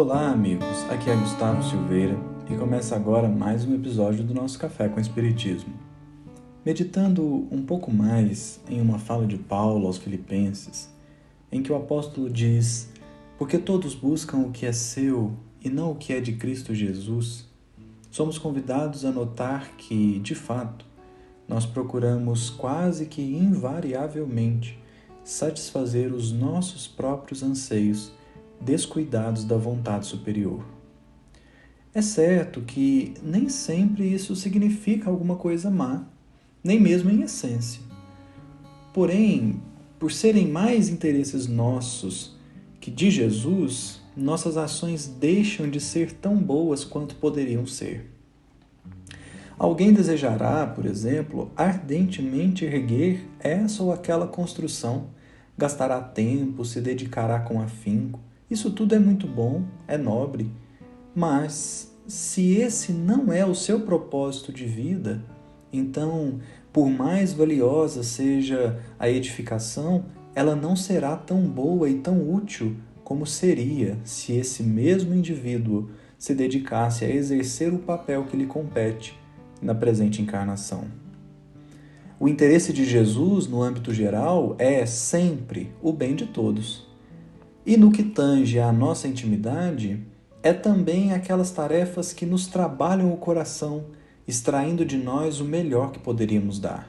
Olá, amigos. Aqui é Gustavo Silveira e começa agora mais um episódio do nosso Café com Espiritismo. Meditando um pouco mais em uma fala de Paulo aos Filipenses, em que o apóstolo diz: Porque todos buscam o que é seu e não o que é de Cristo Jesus, somos convidados a notar que, de fato, nós procuramos quase que invariavelmente satisfazer os nossos próprios anseios descuidados da vontade superior. É certo que nem sempre isso significa alguma coisa má, nem mesmo em essência. Porém, por serem mais interesses nossos que de Jesus, nossas ações deixam de ser tão boas quanto poderiam ser. Alguém desejará, por exemplo, ardentemente erguer essa ou aquela construção, gastará tempo, se dedicará com afinco, isso tudo é muito bom, é nobre, mas se esse não é o seu propósito de vida, então, por mais valiosa seja a edificação, ela não será tão boa e tão útil como seria se esse mesmo indivíduo se dedicasse a exercer o papel que lhe compete na presente encarnação. O interesse de Jesus, no âmbito geral, é sempre o bem de todos. E no que tange à nossa intimidade, é também aquelas tarefas que nos trabalham o coração, extraindo de nós o melhor que poderíamos dar.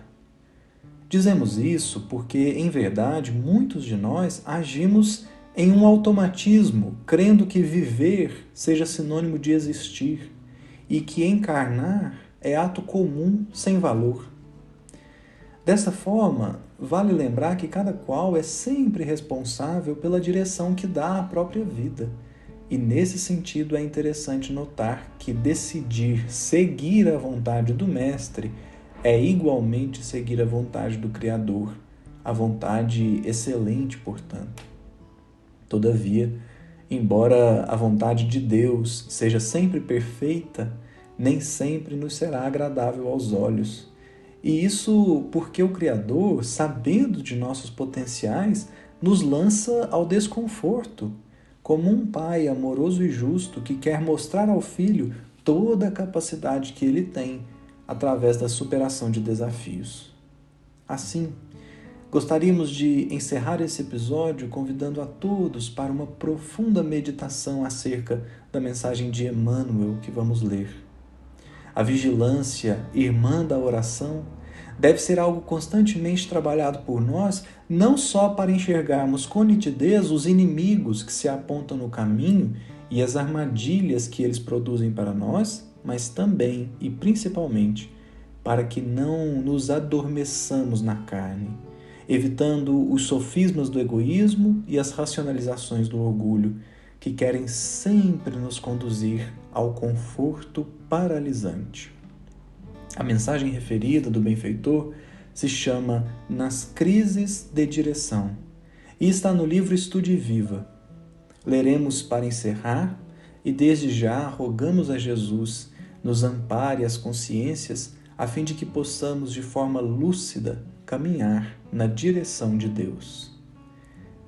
Dizemos isso porque, em verdade, muitos de nós agimos em um automatismo, crendo que viver seja sinônimo de existir e que encarnar é ato comum sem valor. Dessa forma, vale lembrar que cada qual é sempre responsável pela direção que dá à própria vida. E nesse sentido é interessante notar que decidir seguir a vontade do Mestre é igualmente seguir a vontade do Criador, a vontade excelente, portanto. Todavia, embora a vontade de Deus seja sempre perfeita, nem sempre nos será agradável aos olhos e isso porque o Criador, sabendo de nossos potenciais, nos lança ao desconforto, como um pai amoroso e justo que quer mostrar ao filho toda a capacidade que ele tem através da superação de desafios. Assim, gostaríamos de encerrar esse episódio convidando a todos para uma profunda meditação acerca da mensagem de Emmanuel que vamos ler. A vigilância, irmã da oração, deve ser algo constantemente trabalhado por nós, não só para enxergarmos com nitidez os inimigos que se apontam no caminho e as armadilhas que eles produzem para nós, mas também e principalmente para que não nos adormeçamos na carne, evitando os sofismas do egoísmo e as racionalizações do orgulho, que querem sempre nos conduzir ao conforto paralisante. A mensagem referida do benfeitor se chama Nas Crises de Direção e está no livro Estude Viva. Leremos para encerrar e desde já rogamos a Jesus nos ampare as consciências a fim de que possamos de forma lúcida caminhar na direção de Deus.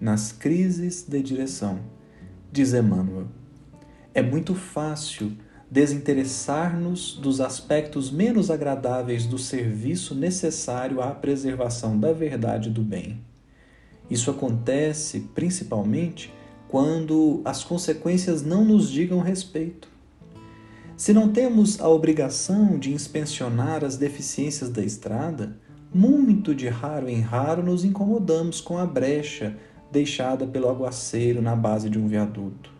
Nas crises de direção diz Emmanuel. É muito fácil desinteressar-nos dos aspectos menos agradáveis do serviço necessário à preservação da verdade e do bem. Isso acontece principalmente quando as consequências não nos digam respeito. Se não temos a obrigação de inspecionar as deficiências da estrada, muito de raro em raro nos incomodamos com a brecha deixada pelo aguaceiro na base de um viaduto.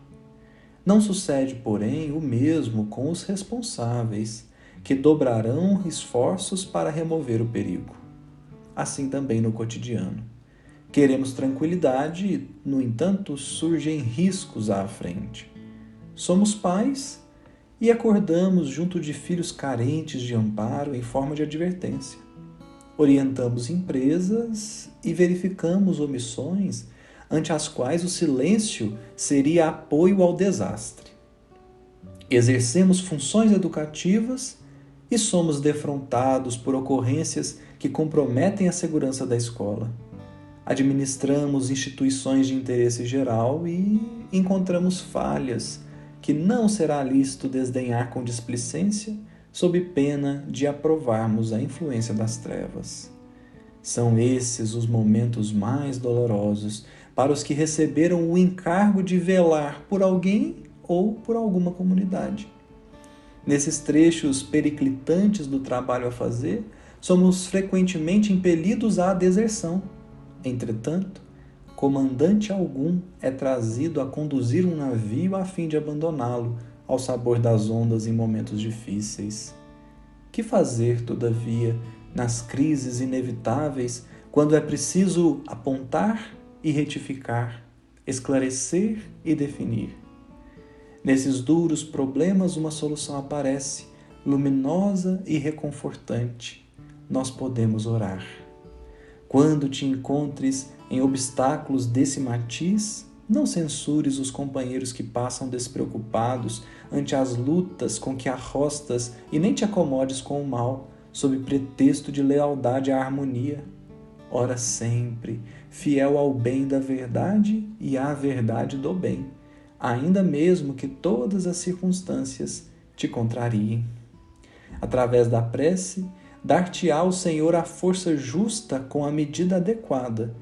Não sucede, porém, o mesmo com os responsáveis, que dobrarão esforços para remover o perigo. Assim também no cotidiano. Queremos tranquilidade, no entanto, surgem riscos à frente. Somos pais e acordamos junto de filhos carentes de amparo em forma de advertência. Orientamos empresas e verificamos omissões ante as quais o silêncio seria apoio ao desastre. Exercemos funções educativas e somos defrontados por ocorrências que comprometem a segurança da escola. Administramos instituições de interesse geral e encontramos falhas que não será lícito desdenhar com displicência, sob pena de aprovarmos a influência das trevas. São esses os momentos mais dolorosos para os que receberam o encargo de velar por alguém ou por alguma comunidade. Nesses trechos periclitantes do trabalho a fazer, somos frequentemente impelidos à deserção. Entretanto, comandante algum é trazido a conduzir um navio a fim de abandoná-lo ao sabor das ondas em momentos difíceis. Que fazer, todavia, nas crises inevitáveis, quando é preciso apontar e retificar, esclarecer e definir? Nesses duros problemas, uma solução aparece, luminosa e reconfortante. Nós podemos orar. Quando te encontres em obstáculos desse matiz, não censures os companheiros que passam despreocupados ante as lutas com que arrostas e nem te acomodes com o mal, sob pretexto de lealdade à harmonia. Ora sempre, fiel ao bem da verdade e à verdade do bem ainda mesmo que todas as circunstâncias te contrariem. Através da prece, dar-te-á o Senhor a força justa com a medida adequada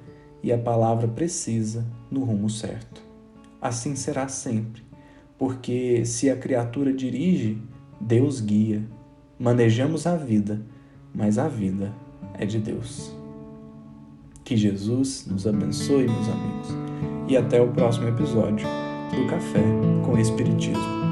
e a palavra precisa no rumo certo. Assim será sempre, porque se a criatura dirige, Deus guia. Manejamos a vida, mas a vida é de Deus. Que Jesus nos abençoe, meus amigos, e até o próximo episódio do Café com Espiritismo.